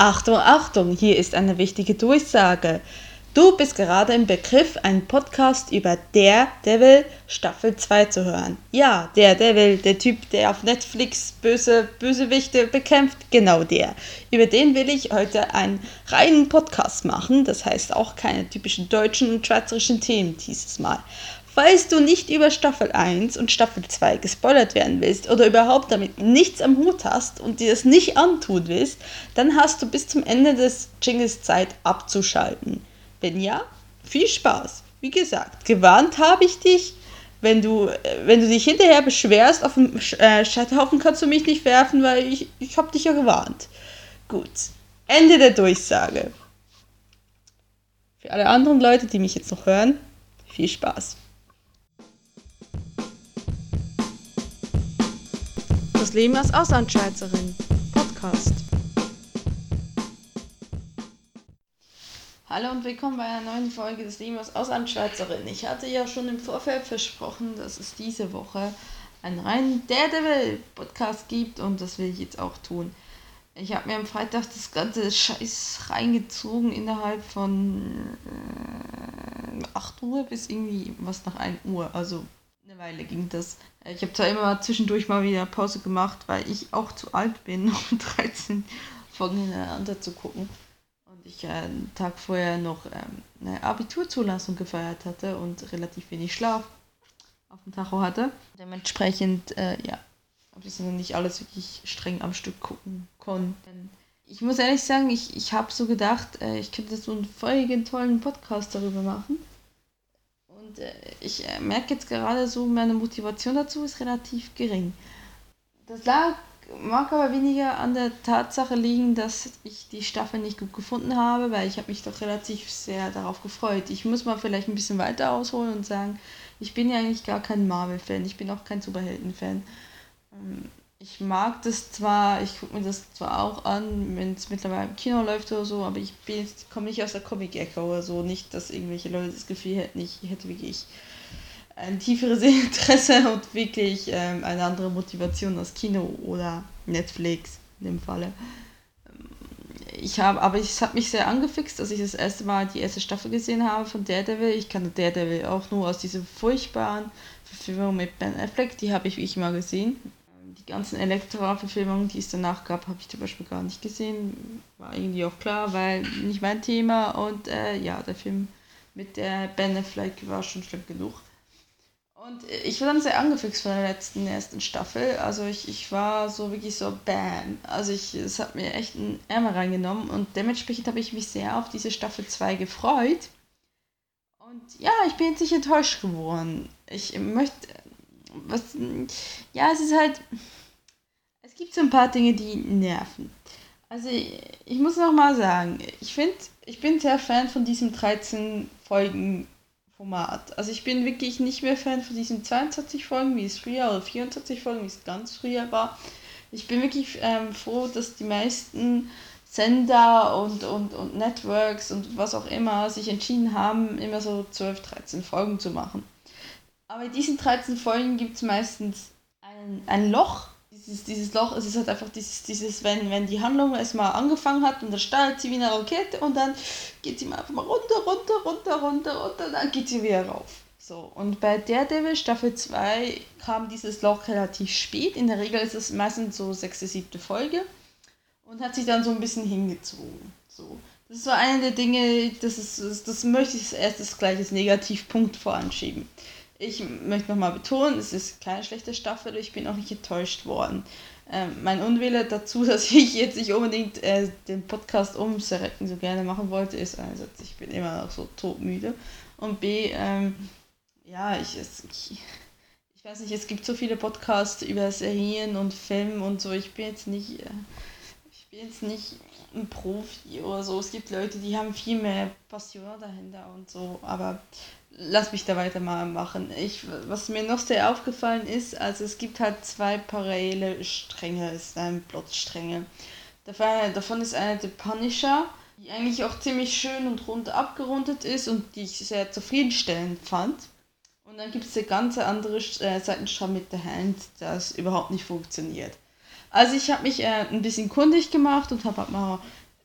Achtung, Achtung, hier ist eine wichtige Durchsage. Du bist gerade im Begriff, einen Podcast über Der Devil Staffel 2 zu hören. Ja, der Devil, der Typ, der auf Netflix böse Bösewichte bekämpft, genau der. Über den will ich heute einen reinen Podcast machen, das heißt auch keine typischen deutschen und schweizerischen Themen dieses Mal. Falls du nicht über Staffel 1 und Staffel 2 gespoilert werden willst oder überhaupt damit nichts am Hut hast und dir das nicht antun willst, dann hast du bis zum Ende des Jingles Zeit abzuschalten. Wenn ja, viel Spaß. Wie gesagt, gewarnt habe ich dich. Wenn du, wenn du dich hinterher beschwerst, auf dem äh, Scheiterhaufen kannst du mich nicht werfen, weil ich, ich habe dich ja gewarnt. Gut, Ende der Durchsage. Für alle anderen Leute, die mich jetzt noch hören, viel Spaß. Das Leben als Auslandschweizerin. Podcast. Hallo und willkommen bei einer neuen Folge des Leben als Auslandschweizerin. Ich hatte ja schon im Vorfeld versprochen, dass es diese Woche einen reinen Daredevil-Podcast gibt und das will ich jetzt auch tun. Ich habe mir am Freitag das ganze Scheiß reingezogen innerhalb von äh, 8 Uhr bis irgendwie was nach 1 Uhr. Also Weile ging das. Ich habe zwar immer zwischendurch mal wieder Pause gemacht, weil ich auch zu alt bin, um 13 Folgen hintereinander zu gucken. Und ich äh, einen Tag vorher noch ähm, eine Abiturzulassung gefeiert hatte und relativ wenig Schlaf auf dem Tacho hatte. Dementsprechend, äh, ja, habe ich noch nicht alles wirklich streng am Stück gucken können. Ich muss ehrlich sagen, ich, ich habe so gedacht, äh, ich könnte so einen völligen tollen Podcast darüber machen. Und äh, ich äh, merke jetzt gerade so, meine Motivation dazu ist relativ gering. Das lag, mag aber weniger an der Tatsache liegen, dass ich die Staffel nicht gut gefunden habe, weil ich habe mich doch relativ sehr darauf gefreut. Ich muss mal vielleicht ein bisschen weiter ausholen und sagen, ich bin ja eigentlich gar kein Marvel-Fan, ich bin auch kein Superhelden-Fan. Ich mag das zwar, ich gucke mir das zwar auch an, wenn es mittlerweile im Kino läuft oder so, aber ich komme nicht aus der Comic-Ecke oder so. Nicht, dass irgendwelche Leute das Gefühl hätten, ich hätte wirklich ein tieferes Interesse und wirklich ähm, eine andere Motivation als Kino oder Netflix in dem Falle. Ähm, ich habe, aber es hat mich sehr angefixt, dass ich das erste Mal die erste Staffel gesehen habe von Daredevil. Ich kannte Daredevil auch nur aus dieser furchtbaren Verfilmung mit Ben Affleck, die habe ich wie ich mal gesehen die ganzen Elektra-Verfilmungen, die es danach gab, habe ich zum Beispiel gar nicht gesehen. War irgendwie auch klar, weil nicht mein Thema. Und äh, ja, der Film mit der Ben Affleck war schon schlimm genug. Und ich war dann sehr angefixt von der letzten, ersten Staffel. Also ich, ich war so wirklich so bam. Also ich, es hat mir echt einen Ärmel reingenommen und dementsprechend habe ich mich sehr auf diese Staffel 2 gefreut. Und ja, ich bin jetzt nicht enttäuscht geworden. Ich möchte was, ja, es ist halt, es gibt so ein paar Dinge, die nerven. Also ich, ich muss noch mal sagen, ich finde, ich bin sehr Fan von diesem 13 Folgen Format. Also ich bin wirklich nicht mehr Fan von diesen 22 Folgen, wie es früher, oder 24 Folgen, wie es ganz früher war. Ich bin wirklich ähm, froh, dass die meisten Sender und, und, und Networks und was auch immer sich entschieden haben, immer so 12, 13 Folgen zu machen. Aber in diesen 13 Folgen gibt es meistens ein, ein Loch. Dieses, dieses Loch, es ist halt einfach dieses, dieses wenn, wenn die Handlung erstmal angefangen hat und dann startet sie wie eine Rakete und dann geht sie mal einfach mal runter, runter, runter, runter, runter, dann geht sie wieder rauf. So, und bei Daredevil Staffel 2 kam dieses Loch relativ spät. In der Regel ist es meistens so sechste, siebte Folge und hat sich dann so ein bisschen hingezogen. So. Das war eine der Dinge, das, ist, das möchte ich als erstes gleich als Negativpunkt voranschieben. Ich möchte nochmal betonen, es ist keine schlechte Staffel, ich bin auch nicht enttäuscht worden. Ähm, mein Unwille dazu, dass ich jetzt nicht unbedingt äh, den Podcast um Seretten so gerne machen wollte, ist einerseits, ich bin immer noch so todmüde. Und B, ähm, ja, ich, es, ich, ich weiß nicht, es gibt so viele Podcasts über Serien und Filme und so. Ich bin jetzt nicht, äh, ich bin jetzt nicht ein Profi oder so. Es gibt Leute, die haben viel mehr Passion dahinter und so, aber lass mich da weiter mal machen. Ich, was mir noch sehr aufgefallen ist, also es gibt halt zwei parallele Stränge, es sind Plotstränge. Davon ist eine The Punisher, die eigentlich auch ziemlich schön und rund abgerundet ist und die ich sehr zufriedenstellend fand. Und dann gibt es eine ganz andere äh, Seitenstrang mit The Hand, das überhaupt nicht funktioniert. Also ich habe mich äh, ein bisschen kundig gemacht und habe halt mal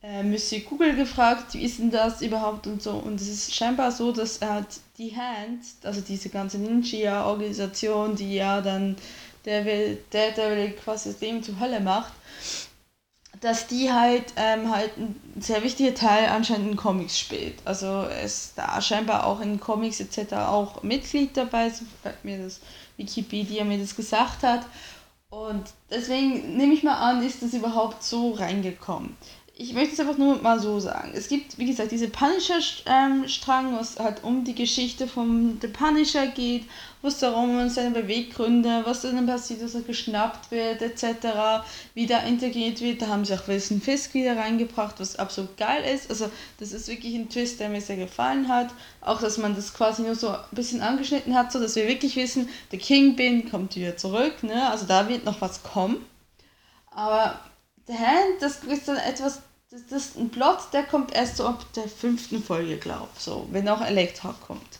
äh, Monsieur Google gefragt, wie ist denn das überhaupt und so. Und es ist scheinbar so, dass halt die Hand, also diese ganze Ninja-Organisation, die ja dann der will, der, der will quasi das Leben zur Hölle macht, dass die halt ähm, halt ein sehr wichtiger Teil anscheinend in Comics spielt. Also es da scheinbar auch in Comics etc. auch Mitglied dabei, so mir das Wikipedia mir das gesagt hat. Und deswegen nehme ich mal an, ist das überhaupt so reingekommen ich möchte es einfach nur mal so sagen. Es gibt, wie gesagt, diese Punisher-Strang, ähm, was halt um die Geschichte von The Punisher geht, wo es darum um seine Beweggründe, was dann passiert, dass er geschnappt wird, etc., wie da integriert wird. Da haben sie auch Wilson Fisk wieder reingebracht, was absolut geil ist. Also, das ist wirklich ein Twist, der mir sehr gefallen hat. Auch, dass man das quasi nur so ein bisschen angeschnitten hat, so dass wir wirklich wissen, der Kingpin kommt wieder zurück, ne? Also, da wird noch was kommen. Aber Hä? Das ist dann etwas, das, ist ein Plot, der kommt erst so ab der fünften Folge, glaub so, wenn auch Elektra kommt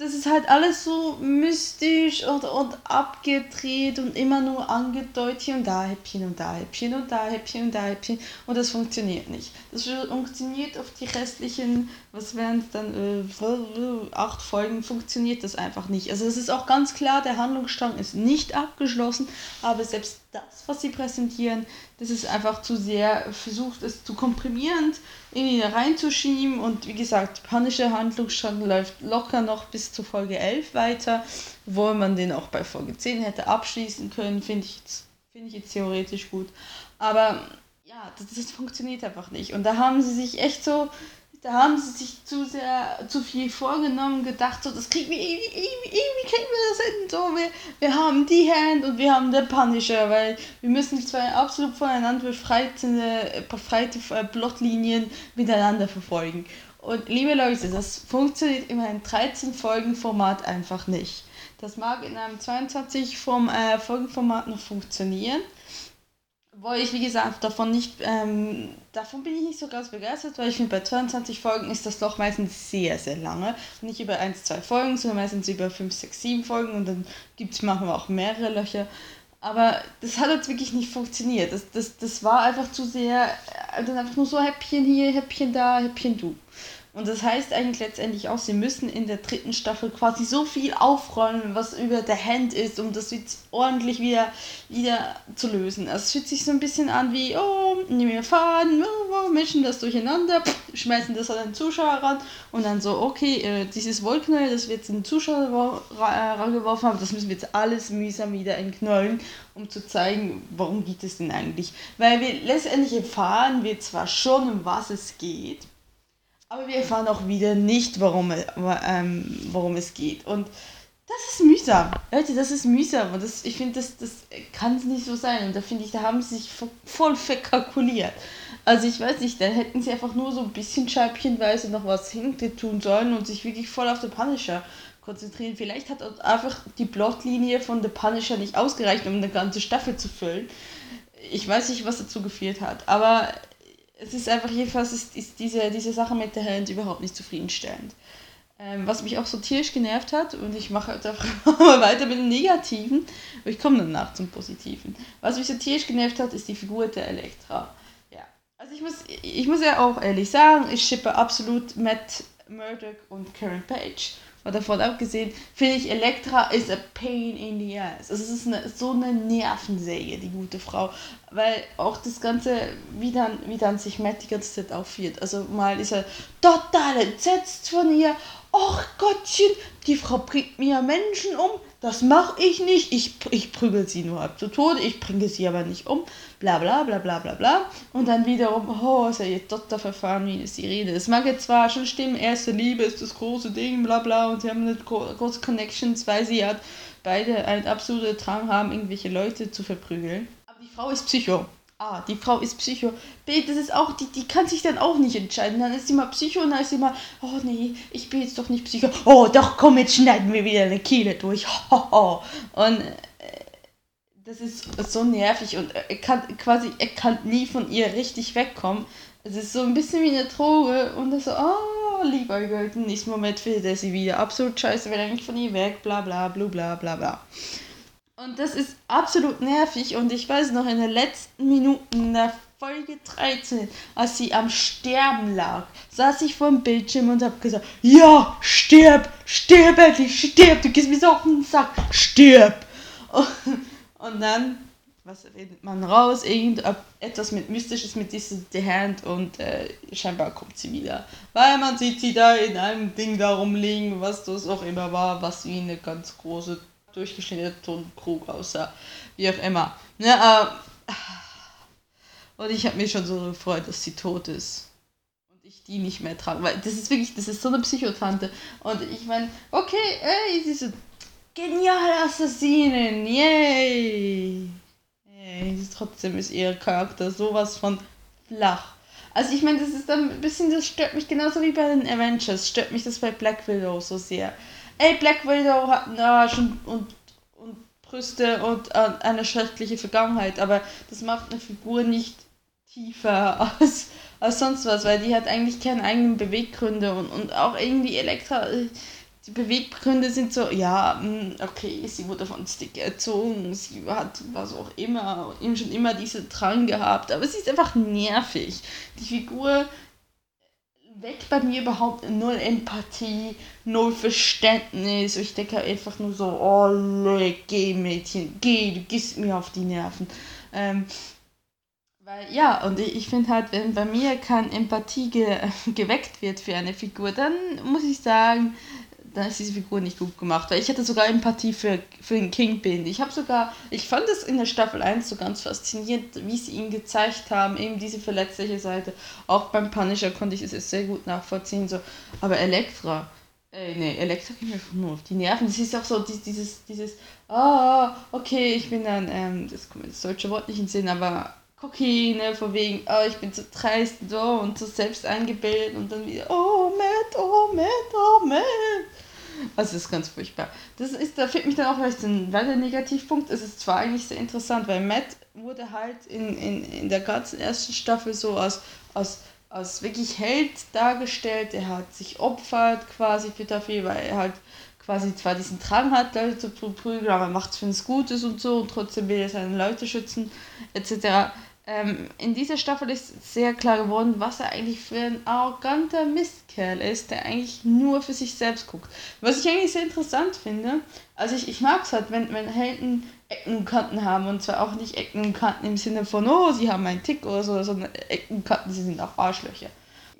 das ist halt alles so mystisch und, und abgedreht und immer nur angedeutet hier und da Häppchen und da Häppchen und da Häppchen und da Häppchen und das funktioniert nicht. Das funktioniert auf die restlichen, was wären dann, äh, acht Folgen, funktioniert das einfach nicht. Also es ist auch ganz klar, der Handlungsstrang ist nicht abgeschlossen, aber selbst das, was sie präsentieren, das ist einfach zu sehr versucht, es zu komprimierend irgendwie reinzuschieben. Und wie gesagt, panische Handlungsstrang läuft locker noch bis zur Folge 11 weiter, wo man den auch bei Folge 10 hätte abschließen können, finde ich, find ich jetzt theoretisch gut. Aber ja, das, das funktioniert einfach nicht. Und da haben sie sich echt so da haben sie sich zu sehr, zu viel vorgenommen, gedacht, so, das kriegen wir irgendwie, irgendwie, irgendwie kriegen wir das hin, so, wir, wir haben die Hand und wir haben den Punisher, weil wir müssen zwei absolut voneinander befreite, befreite äh, Plotlinien miteinander verfolgen. Und liebe Leute, das funktioniert in einem 13-Folgen-Format einfach nicht. Das mag in einem 22 Folgen-Format noch funktionieren, wo ich, wie gesagt, davon nicht, ähm, davon bin ich nicht so ganz begeistert, weil ich finde, bei 22 Folgen ist das Loch meistens sehr, sehr lange. nicht über 1, 2 Folgen, sondern meistens über 5, 6, 7 Folgen und dann gibt es manchmal auch mehrere Löcher. Aber das hat jetzt wirklich nicht funktioniert. Das, das, das war einfach zu sehr, äh, dann einfach nur so Häppchen hier, Häppchen da, Häppchen du. Und das heißt eigentlich letztendlich auch, sie müssen in der dritten Staffel quasi so viel aufräumen, was über der Hand ist, um das jetzt ordentlich wieder, wieder zu lösen. Also es fühlt sich so ein bisschen an wie, oh, nehmen wir Faden, oh, mischen das durcheinander, schmeißen das an den Zuschauer ran und dann so, okay, äh, dieses Wollknäuel, das wir jetzt den Zuschauer rangeworfen haben, das müssen wir jetzt alles mühsam wieder entknäulen, um zu zeigen, warum geht es denn eigentlich. Weil wir letztendlich erfahren wir zwar schon, um was es geht, aber wir erfahren auch wieder nicht, warum, ähm, worum es geht. Und das ist mühsam. Leute, das ist mühsam. Und das, ich finde, das, das kann es nicht so sein. Und da finde ich, da haben sie sich voll verkalkuliert. Also ich weiß nicht, da hätten sie einfach nur so ein bisschen scheibchenweise noch was hinter tun sollen und sich wirklich voll auf den Punisher konzentrieren. Vielleicht hat einfach die Plotlinie von The Punisher nicht ausgereicht, um eine ganze Staffel zu füllen. Ich weiß nicht, was dazu geführt hat. Aber es ist einfach jedenfalls ist, ist diese, diese Sache mit der Hand überhaupt nicht zufriedenstellend. Ähm, was mich auch so tierisch genervt hat, und ich mache jetzt einfach mal weiter mit dem Negativen, aber ich komme danach zum Positiven. Was mich so tierisch genervt hat, ist die Figur der Elektra. Ja. Also ich muss, ich muss ja auch ehrlich sagen, ich schippe absolut Matt Murdock und Karen Page. Aber davon abgesehen, finde ich, Elektra ist a pain in the ass. Also es ist eine, so eine Nervensäge, die gute Frau. Weil auch das Ganze, wie dann, wie dann sich Matt die ganze Zeit aufführt. Also mal ist er total entsetzt von ihr. Och Gottchen, die Frau bringt mir Menschen um das mache ich nicht, ich, ich prügel sie nur ab zu Tode, ich bringe sie aber nicht um, bla bla bla bla bla bla. Und dann wiederum, oh, ist ja jetzt Dotterverfahren, wie ist die Rede. Es mag jetzt zwar schon stimmen, erste Liebe ist das große Ding, bla bla, und sie haben eine große Connections, weil sie halt beide einen absoluten Drang haben, irgendwelche Leute zu verprügeln. Aber die Frau ist Psycho. A, die Frau ist Psycho. B, das ist auch, die, die kann sich dann auch nicht entscheiden. Dann ist sie mal Psycho und dann ist sie mal, oh nee, ich bin jetzt doch nicht Psycho. Oh, doch, komm, jetzt schneiden wir wieder eine Kehle durch. Und äh, das ist so nervig und er kann quasi, er kann nie von ihr richtig wegkommen. Es ist so ein bisschen wie eine Droge und das so, oh, lieber Gott, im nächsten Moment findet er sie wieder. Absolut scheiße, will eigentlich von ihr weg, bla bla bla bla bla bla. Und das ist absolut nervig und ich weiß noch, in den letzten Minuten der Folge 13, als sie am Sterben lag, saß ich vor dem Bildschirm und habe gesagt, ja, stirb, stirb endlich, stirb, du gehst mir so auf den Sack, stirb. Und, dann, was redet man raus? Irgendetwas mit Mystisches mit dieser The Hand und äh, scheinbar kommt sie wieder. Weil man sieht sie da in einem Ding da rumliegen, was das auch immer war, was wie eine ganz große, durchgeschnittene Tonkrug aussah. Wie auch immer. Ne, äh, und ich habe mich schon so gefreut, dass sie tot ist. Und ich die nicht mehr trage. Weil das ist wirklich, das ist so eine Psychotante. Und ich meine, okay, ey, sie ist so geniale Assassinin, yay! Yay, trotzdem ist ihr Charakter sowas von flach. Also ich meine, das ist dann ein bisschen, das stört mich genauso wie bei den Avengers, stört mich das bei Black Widow so sehr. Ey, Black Widow hat na, schon und und Brüste und äh, eine schreckliche Vergangenheit, aber das macht eine Figur nicht tiefer als, als sonst was, weil die hat eigentlich keine eigenen Beweggründe und, und auch irgendwie Elektra, äh, die Beweggründe sind so, ja, hm, okay, sie wurde von Stick erzogen, sie hat was auch immer, eben schon immer diese Drang gehabt, aber sie ist einfach nervig. Die Figur weckt bei mir überhaupt null Empathie, null Verständnis. Ich denke einfach nur so, oh, geh Mädchen, geh, du gehst mir auf die Nerven. Ähm, weil, ja, und ich, ich finde halt, wenn bei mir keine Empathie ge geweckt wird für eine Figur, dann muss ich sagen, dann ist diese Figur nicht gut gemacht. Weil ich hatte sogar Empathie für, für den Kingpin. Ich habe sogar, ich fand es in der Staffel 1 so ganz faszinierend, wie sie ihn gezeigt haben, eben diese verletzliche Seite. Auch beim Punisher konnte ich es sehr gut nachvollziehen. So. Aber Elektra, äh, nee, Elektra geht mir einfach nur auf die Nerven. Das ist auch so dieses, dieses, ah, okay, ich bin dann, ähm, das kommt mir das deutsche Wort nicht in den Sinn, aber Cocky, ne, von wegen, oh, ich bin zu dreist so, und so selbst eingebildet und dann wieder, oh, Matt, oh, Matt, oh, Matt. Also das ist ganz furchtbar. Das ist, da fehlt mich dann auch vielleicht ein weiterer Negativpunkt. Es ist zwar eigentlich sehr interessant, weil Matt wurde halt in, in, in der ganzen ersten Staffel so als, als, als wirklich Held dargestellt. Er hat sich opfert quasi für dafür, weil er halt quasi zwar diesen Drang hat, Leute zu prügeln, aber er macht es, wenn es gut ist und so und trotzdem will er seine Leute schützen, etc. Ähm, in dieser Staffel ist sehr klar geworden, was er eigentlich für ein arroganter Mistkerl ist, der eigentlich nur für sich selbst guckt. Was ich eigentlich sehr interessant finde, also ich, ich mag es halt, wenn, wenn Helden Ecken und Kanten haben und zwar auch nicht Ecken und Kanten im Sinne von, oh, sie haben einen Tick oder so, sondern Ecken und Kanten, sie sind auch Arschlöcher.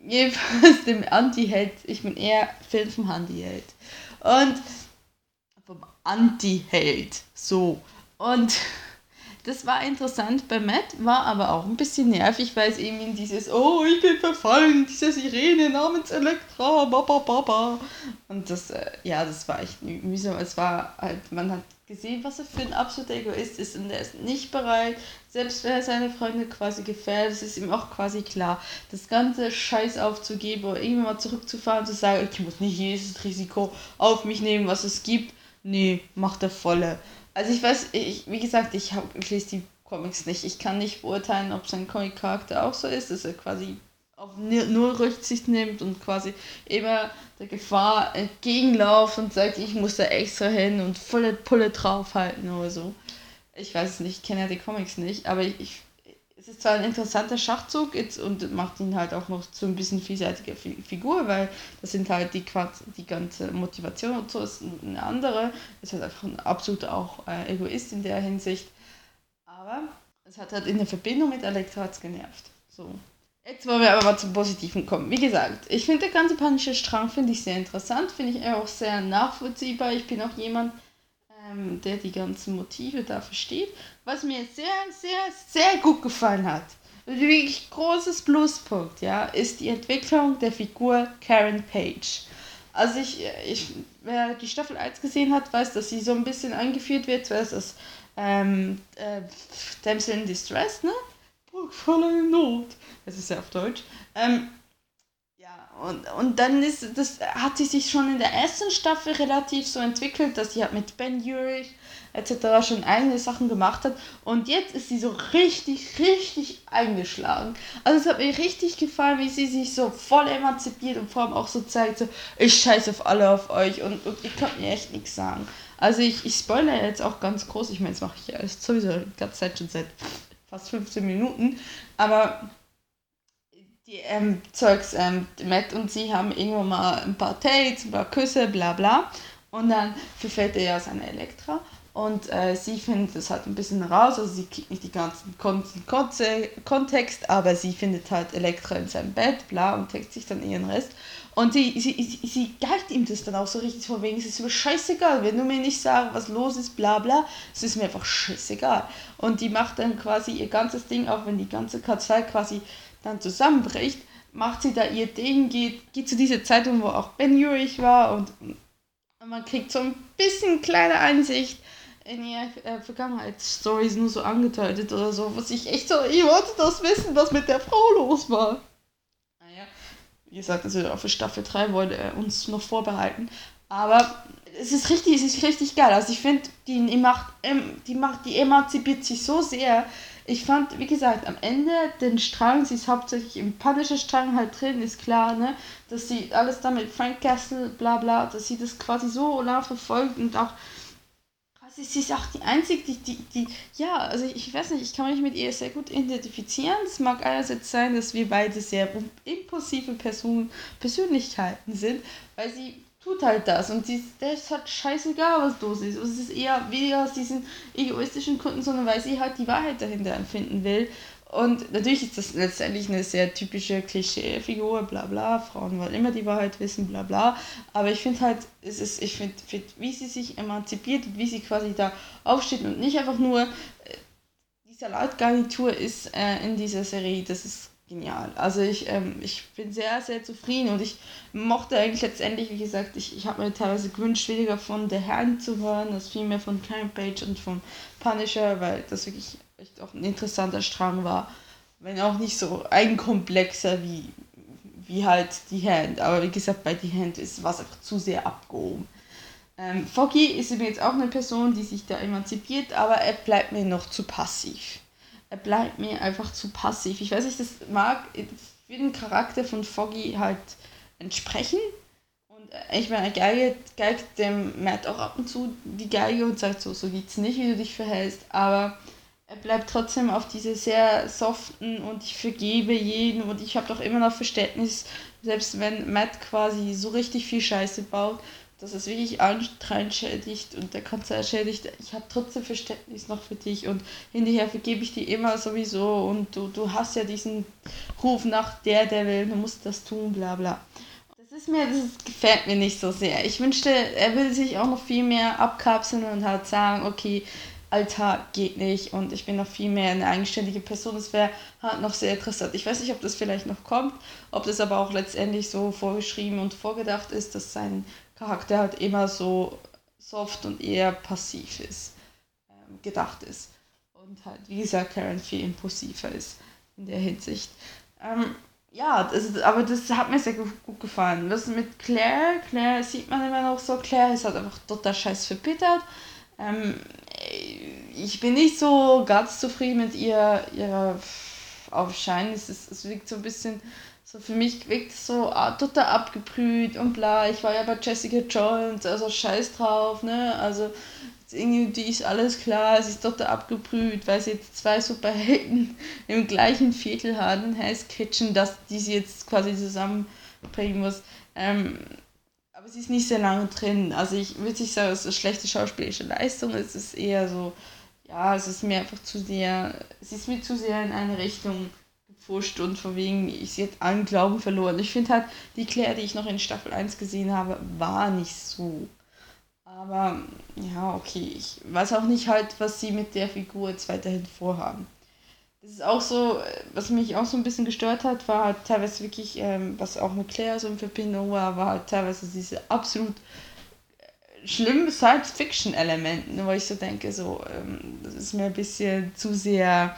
Jedenfalls dem Anti-Held, ich bin eher Film vom Handy-Held. Und vom Anti-Held, so. Und das war interessant bei Matt, war aber auch ein bisschen nervig, weil es eben in dieses, oh, ich bin verfallen, diese Sirene namens Elektra, baba, baba. Und das, äh, ja, das war echt mühsam. Es war halt, man hat gesehen, was er für ein absoluter Egoist ist und er ist nicht bereit, selbst wenn er seine Freunde quasi gefährdet, ist ihm auch quasi klar, das ganze Scheiß aufzugeben oder irgendwann mal zurückzufahren und zu sagen, ich muss nicht jedes Risiko auf mich nehmen, was es gibt. Nee, macht er volle. Also ich weiß, ich, wie gesagt, ich, hab, ich lese die Comics nicht. Ich kann nicht beurteilen, ob sein Comic-Charakter auch so ist, dass er quasi auf null Rücksicht nimmt und quasi immer der Gefahr entgegenläuft und sagt, ich muss da extra hin und volle Pulle draufhalten oder so. Ich weiß es nicht, ich kenne ja die Comics nicht, aber ich, ich es ist zwar ein interessanter Schachzug jetzt und macht ihn halt auch noch zu ein bisschen vielseitiger Figur, weil das sind halt die, die ganze Motivation und so ist eine andere. Ist halt einfach ein absoluter auch äh, Egoist in der Hinsicht. Aber es hat halt in der Verbindung mit Elektra genervt. So. Jetzt wollen wir aber mal zum Positiven kommen. Wie gesagt, ich finde der ganze panische Strang finde ich sehr interessant, finde ich auch sehr nachvollziehbar. Ich bin auch jemand, ähm, der die ganzen Motive da versteht. Was mir sehr, sehr, sehr gut gefallen hat, wirklich großes Pluspunkt, ja, ist die Entwicklung der Figur Karen Page. Also ich, ich, wer die Staffel 1 gesehen hat, weiß, dass sie so ein bisschen eingeführt wird, zuerst als ähm, äh, Damsel in Distress, ne? Voller Not. Das ist ja auf Deutsch. Ähm, und, und dann ist das hat sie sich schon in der ersten Staffel relativ so entwickelt, dass sie halt mit Ben Urich etc. schon eigene Sachen gemacht hat. Und jetzt ist sie so richtig, richtig eingeschlagen. Also es hat mir richtig gefallen, wie sie sich so voll emanzipiert und vor allem auch so zeigt, so, ich scheiße auf alle auf euch und, und ihr könnt mir echt nichts sagen. Also ich, ich spoilere jetzt auch ganz groß, ich meine, das mache ich ja sowieso die ganze Zeit schon seit fast 15 Minuten. Aber die ähm, Zeugs, ähm, Matt und sie haben irgendwann mal ein paar Dates, ein paar Küsse, bla bla. Und dann verfällt er ja seine Elektra. Und äh, sie findet das halt ein bisschen raus, also sie kriegt nicht die ganzen Kon Kontext, aber sie findet halt Elektra in seinem Bett, bla, und textet sich dann ihren Rest. Und sie, sie, sie, sie geigt ihm das dann auch so richtig vor wegen, es ist mir scheißegal, wenn du mir nicht sagst, was los ist, bla bla, es ist mir einfach scheißegal. Und die macht dann quasi ihr ganzes Ding, auch wenn die ganze Kanzlei quasi dann zusammenbricht, macht sie da ihr Ding, geht, geht zu dieser Zeitung, wo auch Ben Urich war und, und man kriegt so ein bisschen kleine Einsicht in ihre äh, Vergangenheitsstories nur so angedeutet oder so, was ich echt so, ich wollte das wissen, was mit der Frau los war. Naja, wie gesagt, also für Staffel 3 wollte er uns noch vorbehalten. Aber es ist richtig, es ist richtig geil. Also ich finde, die, die macht, die macht, die emanzipiert sich so sehr. Ich fand, wie gesagt, am Ende den Strang, sie ist hauptsächlich im Punisher Strang halt drin, ist klar, ne, dass sie alles damit Frank Castle, bla bla, dass sie das quasi so nah verfolgt und auch sie, sie ist auch die einzige, die, die, die, ja, also ich weiß nicht, ich kann mich mit ihr sehr gut identifizieren. Es mag einerseits sein, dass wir beide sehr impulsive Personen, Persönlichkeiten sind, weil sie tut halt das und sie, der ist halt scheißegal, was los ist. Also es ist eher weniger aus diesen egoistischen Gründen, sondern weil sie halt die Wahrheit dahinter empfinden will und natürlich ist das letztendlich eine sehr typische Klischee-Figur, bla bla. Frauen wollen immer die Wahrheit wissen, bla bla. Aber ich finde halt, es ist, ich finde, find, wie sie sich emanzipiert, wie sie quasi da aufsteht und nicht einfach nur äh, die Salatgarnitur ist äh, in dieser Serie, das ist genial. Also ich, ähm, ich bin sehr, sehr zufrieden und ich mochte eigentlich letztendlich, wie gesagt, ich, ich habe mir teilweise gewünscht, weniger von der Herren zu hören, als vielmehr von Page und vom Punisher, weil das wirklich echt auch ein interessanter Strang war. Wenn auch nicht so ein komplexer wie, wie halt die Hand. Aber wie gesagt, bei die Hand ist was einfach zu sehr abgehoben. Ähm, Foggy ist übrigens auch eine Person, die sich da emanzipiert, aber er bleibt mir noch zu passiv. Er bleibt mir einfach zu passiv. Ich weiß nicht, das mag für den Charakter von Foggy halt entsprechen. Und ich meine, er geigt, geigt dem Matt auch ab und zu die Geige und sagt so, so geht's nicht, wie du dich verhältst. Aber er bleibt trotzdem auf diese sehr soften und ich vergebe jeden und ich habe doch immer noch Verständnis, selbst wenn Matt quasi so richtig viel Scheiße baut, dass es wirklich allen schädigt und der Konzert schädigt. Ich habe trotzdem Verständnis noch für dich und hinterher vergebe ich dir immer sowieso und du, du hast ja diesen Ruf nach der, der will, du musst das tun, bla bla. Das ist mir, das gefällt mir nicht so sehr. Ich wünschte, er würde sich auch noch viel mehr abkapseln und halt sagen, okay, Alter geht nicht und ich bin noch viel mehr eine eigenständige Person. Das wäre halt noch sehr interessant. Ich weiß nicht, ob das vielleicht noch kommt, ob das aber auch letztendlich so vorgeschrieben und vorgedacht ist, dass sein Charakter halt immer so soft und eher passiv ist, ähm, gedacht ist. Und halt, wie gesagt, Karen viel impulsiver ist in der Hinsicht. Ähm, ja, das, aber das hat mir sehr gut, gefallen. Was mit Claire, Claire sieht man immer noch so, Claire ist halt einfach total scheiß verbittert. Ähm, ich bin nicht so ganz zufrieden mit ihr, ihrer Aufschein. Es, ist, es wirkt so ein bisschen, so für mich wirkt es so ah, total abgebrüht und bla. Ich war ja bei Jessica Jones, also scheiß drauf, ne? Also irgendwie ist alles klar, sie ist total abgebrüht, weil sie jetzt zwei Superhelden im gleichen Viertel hat, in Hell's Kitchen, dass die sie jetzt quasi zusammenbringen muss. Ähm, aber sie ist nicht sehr lange drin. Also ich würde nicht sagen, es ist eine schlechte schauspielerische Leistung. Es ist eher so, ja, es ist mir einfach zu sehr, es ist mir zu sehr in eine Richtung gepfuscht und von wegen, ich jetzt allen Glauben verloren. Ich finde halt, die Claire, die ich noch in Staffel 1 gesehen habe, war nicht so. Aber ja, okay, ich weiß auch nicht halt, was sie mit der Figur jetzt weiterhin vorhaben das ist auch so, was mich auch so ein bisschen gestört hat, war halt teilweise wirklich, ähm, was auch mit Claire so in Verbindung war, war halt teilweise diese absolut äh, schlimmen Science-Fiction-Elementen, wo ich so denke, so, ähm, das ist mir ein bisschen zu sehr,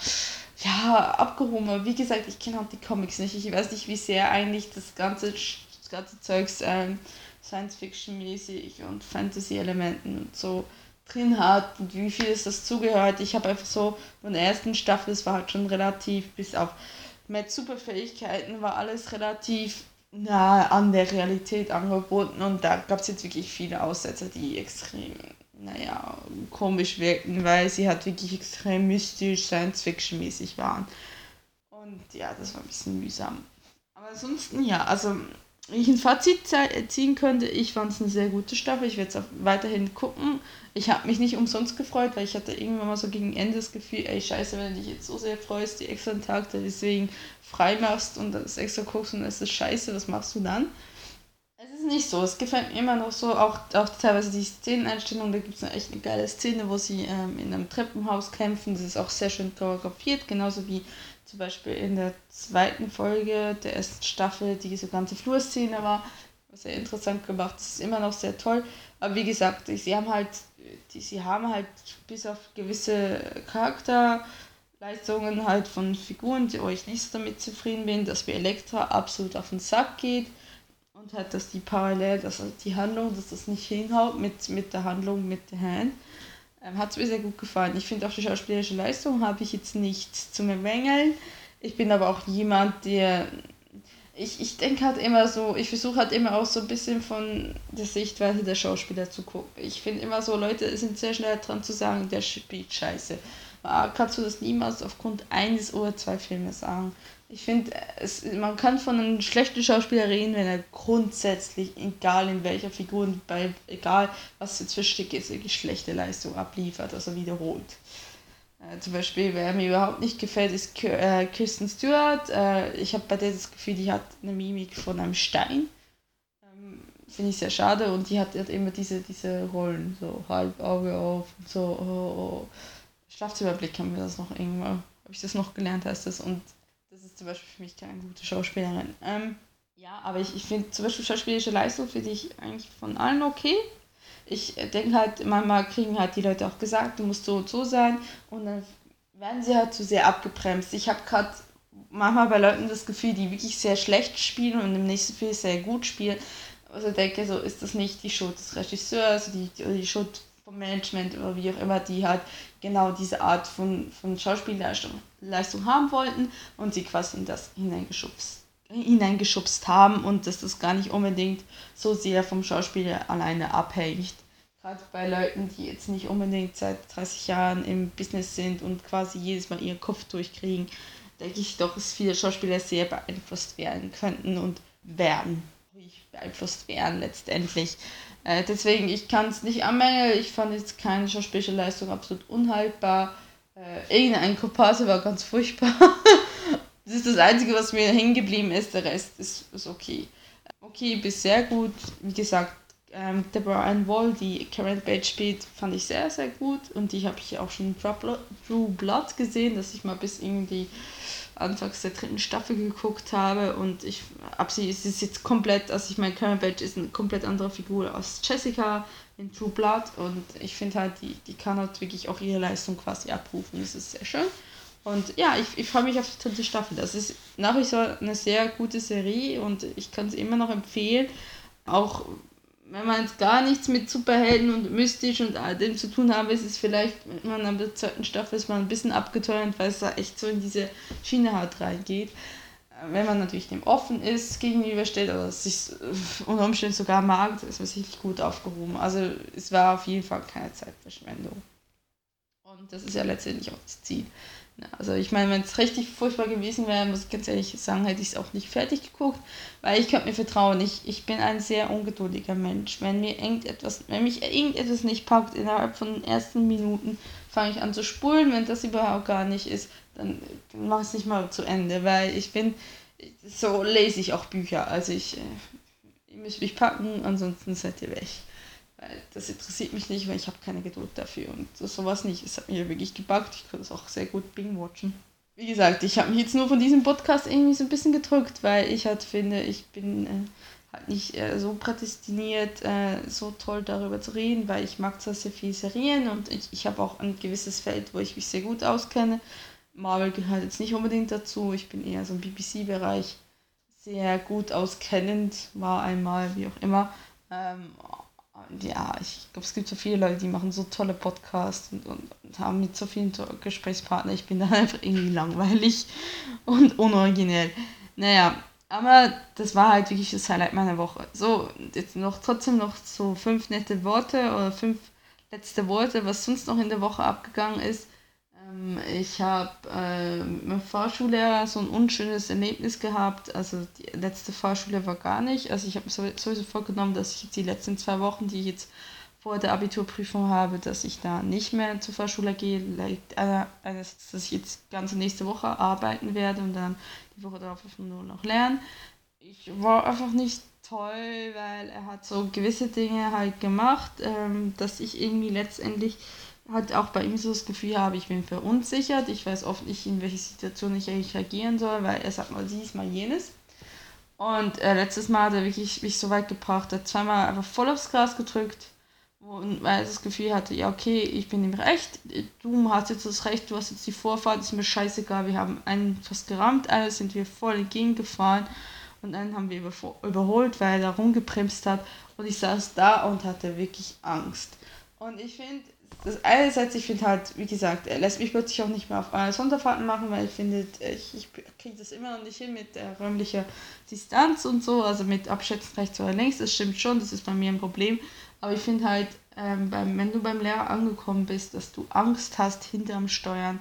ja, abgehoben. Wie gesagt, ich kenne halt die Comics nicht. Ich weiß nicht, wie sehr eigentlich das ganze, das ganze Zeugs ähm, Science-Fiction-mäßig und Fantasy-Elementen und so drin hat und wie viel es das zugehört. Ich habe einfach so von der ersten Staffel, es war halt schon relativ, bis auf mit Superfähigkeiten war alles relativ nah an der Realität angeboten und da gab es jetzt wirklich viele Aussetzer, die extrem naja, komisch wirken, weil sie halt wirklich extrem mystisch, Science-Fiction-mäßig waren. Und ja, das war ein bisschen mühsam. Aber ansonsten, ja, also wenn ich ein Fazit ziehen könnte, ich fand es eine sehr gute Staffel. Ich werde es weiterhin gucken. Ich habe mich nicht umsonst gefreut, weil ich hatte irgendwann mal so gegen Ende das Gefühl, ey, scheiße, wenn du dich jetzt so sehr freust, die extra einen Tag deswegen frei machst und das extra guckst und es ist scheiße, was machst du dann? Ist nicht so. Es gefällt mir immer noch so, auch, auch teilweise die Szeneneinstellung. Da gibt es eine echt eine geile Szene, wo sie ähm, in einem Treppenhaus kämpfen. Das ist auch sehr schön choreografiert, genauso wie zum Beispiel in der zweiten Folge der ersten Staffel diese ganze Flurszene war. Sehr interessant gemacht. Das ist immer noch sehr toll. Aber wie gesagt, sie haben halt, die, sie haben halt bis auf gewisse Charakterleistungen halt von Figuren, die euch nicht damit zufrieden bin, dass mir Elektra absolut auf den Sack geht und halt, dass die parallel, dass die Handlung, dass das nicht hinhaut mit, mit der Handlung mit der Hand. Ähm, hat es mir sehr gut gefallen. Ich finde auch die schauspielerische Leistung habe ich jetzt nicht zu bemängeln. Ich bin aber auch jemand, der. Ich, ich denke halt immer so, ich versuche halt immer auch so ein bisschen von der Sichtweise der Schauspieler zu gucken. Ich finde immer so, Leute sind sehr schnell dran zu sagen, der spielt scheiße. Aber kannst du das niemals aufgrund eines oder zwei Filme sagen. Ich finde, man kann von einem schlechten Schauspieler reden, wenn er grundsätzlich, egal in welcher Figur, bei, egal was jetzt für Stück ist, eine schlechte Leistung abliefert, also wiederholt. Äh, zum Beispiel, wer mir überhaupt nicht gefällt, ist äh, Kirsten Stewart. Äh, ich habe bei der das Gefühl, die hat eine Mimik von einem Stein. Ähm, Finde ich sehr schade und die hat, hat immer diese, diese Rollen, so halb Auge auf, so oh, oh. Schlafzimmerblick haben wir das noch irgendwo, habe ich das noch gelernt, heißt das. Und ist zum Beispiel für mich keine gute Schauspielerin. Ähm, ja, aber ich, ich finde zum Beispiel schauspielerische Leistung finde ich eigentlich von allen okay. Ich denke halt, manchmal kriegen halt die Leute auch gesagt, du musst so und so sein und dann werden sie halt zu sehr abgebremst. Ich habe gerade manchmal bei Leuten das Gefühl, die wirklich sehr schlecht spielen und im nächsten Film sehr gut spielen. Also denke, so ist das nicht die Schuld des Regisseurs, die, die, Schuld vom Management oder wie auch immer, die halt genau diese Art von, von Schauspielleistung Leistung haben wollten und sie quasi in das hineingeschubst, hineingeschubst haben und dass das gar nicht unbedingt so sehr vom Schauspieler alleine abhängt. Gerade bei Leuten, die jetzt nicht unbedingt seit 30 Jahren im Business sind und quasi jedes Mal ihren Kopf durchkriegen, denke ich doch, dass viele Schauspieler sehr beeinflusst werden könnten und werden beeinflusst werden letztendlich. Äh, deswegen, ich kann es nicht anmängeln. Ich fand jetzt keine schauspielerische Leistung absolut unhaltbar. Äh, irgendein Komparse war ganz furchtbar. das ist das Einzige, was mir hängen geblieben ist. Der Rest ist, ist okay. Okay, bis sehr gut. Wie gesagt, ähm, Deborah Ann Wall, die Karen Page spielt, fand ich sehr, sehr gut. Und die habe ich auch schon in True Blood gesehen, dass ich mal bis irgendwie anfangs der dritten Staffel geguckt habe und ich ab sie ist es jetzt komplett, also ich meine, Karen Page ist eine komplett andere Figur als Jessica in True Blood und ich finde halt, die, die kann halt wirklich auch ihre Leistung quasi abrufen. Das ist sehr schön. Und ja, ich, ich freue mich auf die dritte Staffel. Das ist nach wie vor eine sehr gute Serie und ich kann es immer noch empfehlen. Auch wenn man jetzt gar nichts mit Superhelden und mystisch und all dem zu tun haben, ist es vielleicht, wenn man an der zweiten Staffel ist, man ein bisschen abgeteuert, weil es da echt so in diese Schiene halt reingeht. Wenn man natürlich dem offen ist, gegenübersteht oder sich unter Umständen sogar mag, ist man sicherlich gut aufgehoben. Also es war auf jeden Fall keine Zeitverschwendung. Und das ist ja letztendlich auch das Ziel. Also ich meine, wenn es richtig furchtbar gewesen wäre, muss ich ganz ehrlich sagen, hätte ich es auch nicht fertig geguckt, weil ich könnte mir vertrauen. Ich, ich bin ein sehr ungeduldiger Mensch. Wenn mir irgendetwas, wenn mich irgendetwas nicht packt, innerhalb von den ersten Minuten fange ich an zu spulen. Wenn das überhaupt gar nicht ist, dann, dann mache ich es nicht mal zu Ende, weil ich bin, so lese ich auch Bücher. Also ich, äh, ihr müsst mich packen, ansonsten seid ihr weg das interessiert mich nicht, weil ich habe keine Geduld dafür und sowas nicht. Es hat mir wirklich gepackt. Ich kann das auch sehr gut bing-watchen. Wie gesagt, ich habe mich jetzt nur von diesem Podcast irgendwie so ein bisschen gedrückt, weil ich halt finde, ich bin äh, halt nicht äh, so prädestiniert, äh, so toll darüber zu reden, weil ich mag zwar sehr viele Serien und ich, ich habe auch ein gewisses Feld, wo ich mich sehr gut auskenne. Marvel gehört jetzt nicht unbedingt dazu. Ich bin eher so im BBC-Bereich sehr gut auskennend, war einmal, wie auch immer. Ähm, ja, ich glaube, es gibt so viele Leute, die machen so tolle Podcasts und, und, und haben mit so vielen Gesprächspartnern. Ich bin dann einfach irgendwie langweilig und unoriginell. Naja, aber das war halt wirklich das Highlight meiner Woche. So, jetzt noch trotzdem noch so fünf nette Worte oder fünf letzte Worte, was sonst noch in der Woche abgegangen ist. Ähm, ich habe äh, mit meinem Fahrschullehrer so ein unschönes Erlebnis gehabt. Also die letzte Fahrschule war gar nicht. Also ich habe mir sowieso vorgenommen, dass ich die letzten zwei Wochen, die ich jetzt vor der Abiturprüfung habe, dass ich da nicht mehr zur Fahrschule gehe. Einerseits, dass ich jetzt ganze nächste Woche arbeiten werde und dann die Woche darauf nur noch lernen. Ich war einfach nicht toll, weil er hat so gewisse Dinge halt gemacht, ähm, dass ich irgendwie letztendlich halt auch bei ihm so das Gefühl habe, ich bin verunsichert, ich weiß oft nicht, in welche Situation ich eigentlich reagieren soll, weil er sagt mal dies, mal jenes. Und äh, letztes Mal hat er wirklich mich so weit gebracht, er hat zweimal einfach voll aufs Gras gedrückt, und weil er das Gefühl hatte, ja okay, ich bin im Recht, du hast jetzt das Recht, du hast jetzt die Vorfahrt, ist mir scheißegal, wir haben einen fast gerammt, einen sind wir voll entgegengefahren und dann haben wir überholt, weil er rumgebremst hat. Und ich saß da und hatte wirklich Angst. Und ich finde, das einerseits, ich finde halt, wie gesagt, er lässt mich plötzlich auch nicht mehr auf äh, Sonderfahrten machen, weil ich finde, ich, ich kriege das immer noch nicht hin mit der räumlichen Distanz und so, also mit Abschätzen rechts oder links, das stimmt schon, das ist bei mir ein Problem. Aber ich finde halt, ähm, beim, wenn du beim Lehrer angekommen bist, dass du Angst hast hinterm Steuern,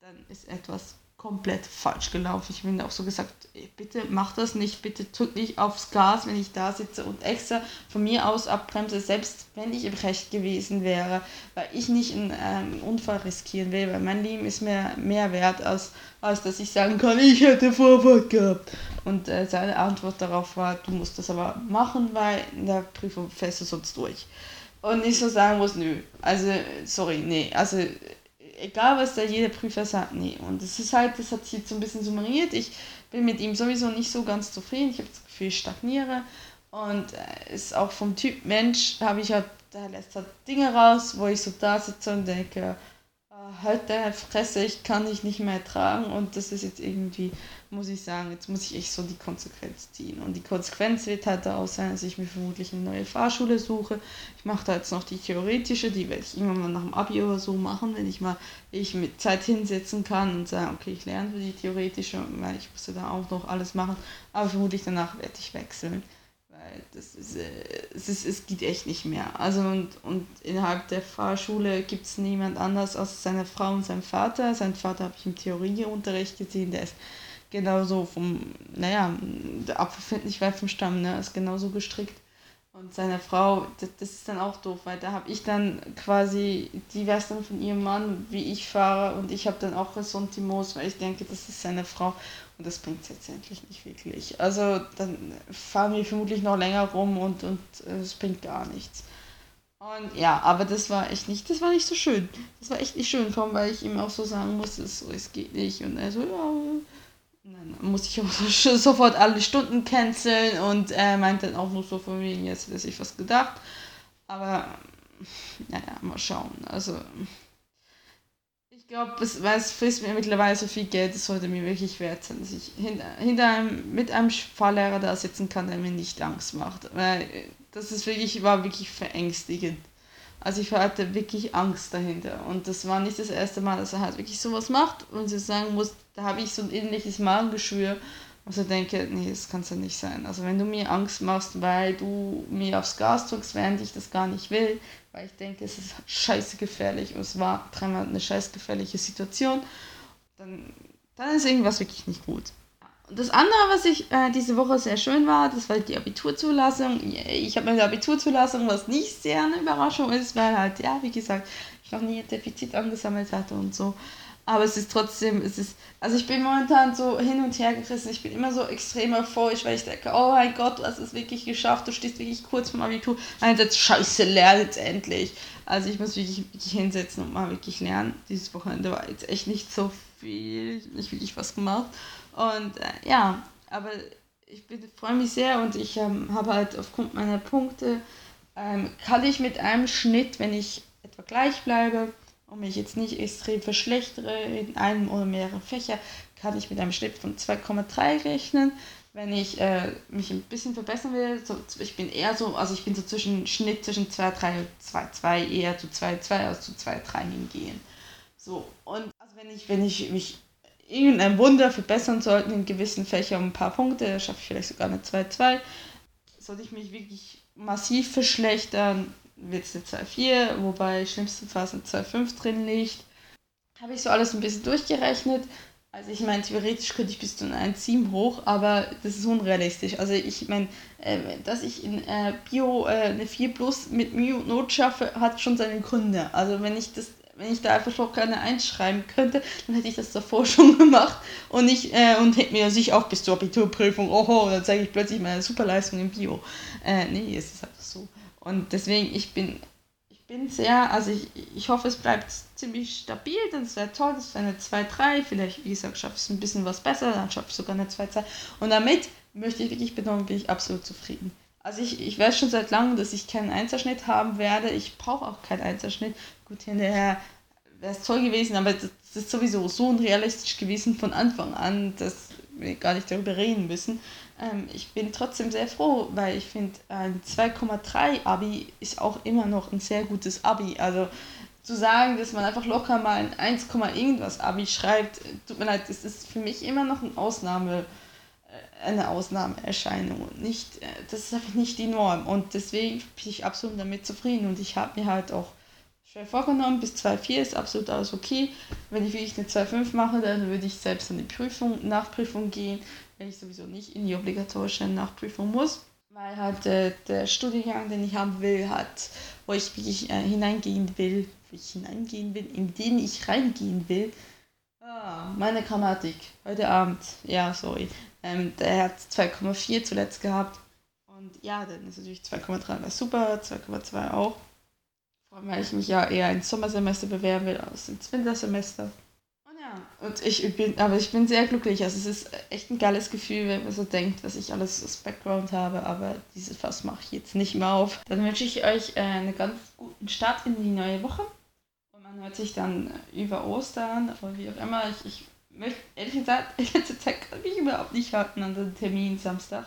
dann ist etwas komplett falsch gelaufen. Ich bin auch so gesagt, bitte mach das nicht, bitte drück nicht aufs Gas, wenn ich da sitze und extra von mir aus abbremse, selbst wenn ich im Recht gewesen wäre, weil ich nicht einen ähm, Unfall riskieren will, weil mein Leben ist mir mehr wert, als, als dass ich sagen kann, ich hätte Vorfahrt gehabt. Und äh, seine Antwort darauf war, du musst das aber machen, weil in der Prüfung fällst du sonst durch. Und ich so sagen muss, nö, also sorry, nee, also egal was da jeder Prüfer sagt, nee. Und das ist halt, das hat sich jetzt so ein bisschen summariert. Ich bin mit ihm sowieso nicht so ganz zufrieden. Ich habe das Gefühl, ich stagniere. Und äh, ist auch vom Typ Mensch, habe ich halt, da lässt halt Dinge raus, wo ich so da sitze und denke, halt deine Fresse, ich kann dich nicht mehr tragen und das ist jetzt irgendwie, muss ich sagen, jetzt muss ich echt so die Konsequenz ziehen. Und die Konsequenz wird halt daraus sein, dass ich mir vermutlich eine neue Fahrschule suche. Ich mache da jetzt noch die theoretische, die werde ich irgendwann mal nach dem Abi oder so machen, wenn ich mal ich mit Zeit hinsetzen kann und sagen, okay, ich lerne für die theoretische, weil ich musste da auch noch alles machen, aber vermutlich danach werde ich wechseln das ist, äh, es, ist, es geht echt nicht mehr. Also und, und innerhalb der Fahrschule gibt es niemand anders als seine Frau und sein Vater. Sein Vater habe ich im Theorieunterricht gesehen, der ist genauso vom, naja, der Apfel findet nicht weit vom Stamm, ne, ist genauso gestrickt. Und seine Frau, das, das ist dann auch doof, weil da habe ich dann quasi die Version von ihrem Mann, wie ich fahre und ich habe dann auch Ressentiments, weil ich denke, das ist seine Frau und das bringt es letztendlich nicht wirklich. Also dann fahren wir vermutlich noch länger rum und, äh, es bringt gar nichts. Und ja, aber das war echt nicht, das war nicht so schön. Das war echt nicht schön, vor allem, weil ich ihm auch so sagen musste, es, es geht nicht. Und er so, ja. Dann musste ich auch so, sofort alle Stunden canceln und er meinte dann auch nur so von wegen, jetzt hätte sich was gedacht. Aber naja, mal schauen. Also glaube, weil es frisst mir mittlerweile so viel Geld, es sollte mir wirklich wert sein, dass ich hinter, hinter einem, mit einem Fahrlehrer da sitzen kann, der mir nicht Angst macht. Weil das ist wirklich, war wirklich verängstigend. Also ich hatte wirklich Angst dahinter. Und das war nicht das erste Mal, dass er halt wirklich sowas macht und ich sagen muss, da habe ich so ein ähnliches Magengeschwür. Also denke, nee, das kann es ja nicht sein. Also wenn du mir Angst machst, weil du mir aufs Gas drückst, während ich das gar nicht will, weil ich denke, es ist scheiße gefährlich und es war dreimal eine scheiße gefährliche Situation, dann, dann ist irgendwas wirklich nicht gut. Und das andere, was ich äh, diese Woche sehr schön war, das war die Abiturzulassung. Ich habe meine Abiturzulassung, was nicht sehr eine Überraschung ist, weil halt, ja, wie gesagt, ich noch nie ein Defizit angesammelt hatte und so. Aber es ist trotzdem, es ist, also ich bin momentan so hin und her gerissen. Ich bin immer so extrem euphorisch, weil ich denke, oh mein Gott, du hast es wirklich geschafft, du stehst wirklich kurz vom Abitur. Einerseits, scheiße, lern jetzt endlich. Also ich muss wirklich, wirklich hinsetzen und mal wirklich lernen. Dieses Wochenende war jetzt echt nicht so viel, nicht wirklich was gemacht. Und äh, ja, aber ich freue mich sehr und ich ähm, habe halt aufgrund meiner Punkte, ähm, kann ich mit einem Schnitt, wenn ich etwa gleich bleibe, und mich jetzt nicht extrem verschlechtere in einem oder mehreren Fächer, kann ich mit einem Schnitt von 2,3 rechnen. Wenn ich äh, mich ein bisschen verbessern will, so, ich bin eher so, also ich bin so zwischen Schnitt zwischen 2,3 und 2,2, eher zu 2,2 als zu 2,3 hingehen. So, und also wenn ich, wenn ich mich irgendein Wunder verbessern sollte in gewissen Fächern um ein paar Punkte, schaffe ich vielleicht sogar eine 2,2, sollte ich mich wirklich massiv verschlechtern, wird es eine 2,4, wobei schlimmstenfalls eine 2,5 drin liegt. Habe ich so alles ein bisschen durchgerechnet. Also ich meine, theoretisch könnte ich bis zu ein 1,7 hoch, aber das ist unrealistisch. Also ich meine, äh, dass ich in äh, Bio äh, eine 4 Plus mit und Not schaffe, hat schon seine Gründe. Also wenn ich das wenn ich da einfach locker eine 1 schreiben könnte, dann hätte ich das davor schon gemacht und ich äh, und hätte mir sich auch bis zur Abiturprüfung, oho, dann zeige ich plötzlich meine Superleistung im Bio. Äh, nee, es ist so. Und deswegen, ich bin, ich bin sehr, also ich, ich hoffe, es bleibt ziemlich stabil, das wäre toll, das wäre eine 2-3, vielleicht, wie gesagt, schaffe ich es ein bisschen was besser, dann schaffe ich sogar eine 2-2. Und damit möchte ich wirklich betonen, bin ich absolut zufrieden. Also ich, ich weiß schon seit langem, dass ich keinen Einserschnitt haben werde. Ich brauche auch keinen Einserschnitt. Gut, hinterher wäre es toll gewesen, aber das, das, ist sowieso so unrealistisch gewesen von Anfang an, dass wir gar nicht darüber reden müssen. Ähm, ich bin trotzdem sehr froh, weil ich finde, ein 2,3 Abi ist auch immer noch ein sehr gutes Abi. Also zu sagen, dass man einfach locker mal ein 1, irgendwas Abi schreibt, tut mir leid, das ist für mich immer noch eine Ausnahme äh, eine Ausnahmeerscheinung. Nicht, äh, das ist einfach nicht die Norm. Und deswegen bin ich absolut damit zufrieden. Und ich habe mir halt auch schwer vorgenommen, bis 2,4 ist absolut alles okay. Wenn ich wirklich eine 2,5 mache, dann würde ich selbst an die Prüfung, Nachprüfung gehen, wenn ich sowieso nicht in die obligatorische Nachprüfung muss. Weil halt äh, der Studiengang, den ich haben will, hat, wo ich wirklich äh, hineingehen will, wo ich hineingehen will, in den ich reingehen will. Ah, meine Grammatik, heute Abend, ja, sorry. Ähm, der hat 2,4 zuletzt gehabt. Und ja, dann ist natürlich 2,3 war super, 2,2 auch weil ich mich ja eher ins Sommersemester bewerben will als ins Wintersemester. Und ich bin, aber ich bin sehr glücklich. Also es ist echt ein geiles Gefühl, wenn man so denkt, was ich alles als Background habe, aber dieses Fass mache ich jetzt nicht mehr auf. Dann wünsche ich euch äh, einen ganz guten Start in die neue Woche. Und man hört sich dann über Ostern oder wie auch immer. Ich, ich möchte, ehrlich gesagt, in letzter Zeit kann ich überhaupt nicht warten an den Termin Samstag.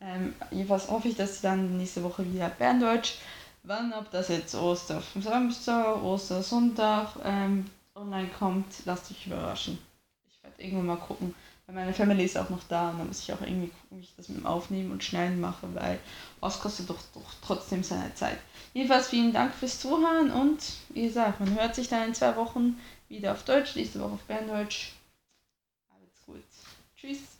Ähm, jedenfalls hoffe ich, dass dann nächste Woche wieder Berndeutsch Wann, ob das jetzt Oster Samstag, Ostersonntag ähm, online kommt, lasst euch überraschen. Ich werde irgendwann mal gucken, weil meine Family ist auch noch da und dann muss ich auch irgendwie gucken, wie ich das mit dem Aufnehmen und Schneiden mache, weil was kostet doch, doch trotzdem seine Zeit. Jedenfalls vielen Dank fürs Zuhören und wie gesagt, man hört sich dann in zwei Wochen wieder auf Deutsch, nächste Woche auf Berndeutsch. Alles gut. Tschüss.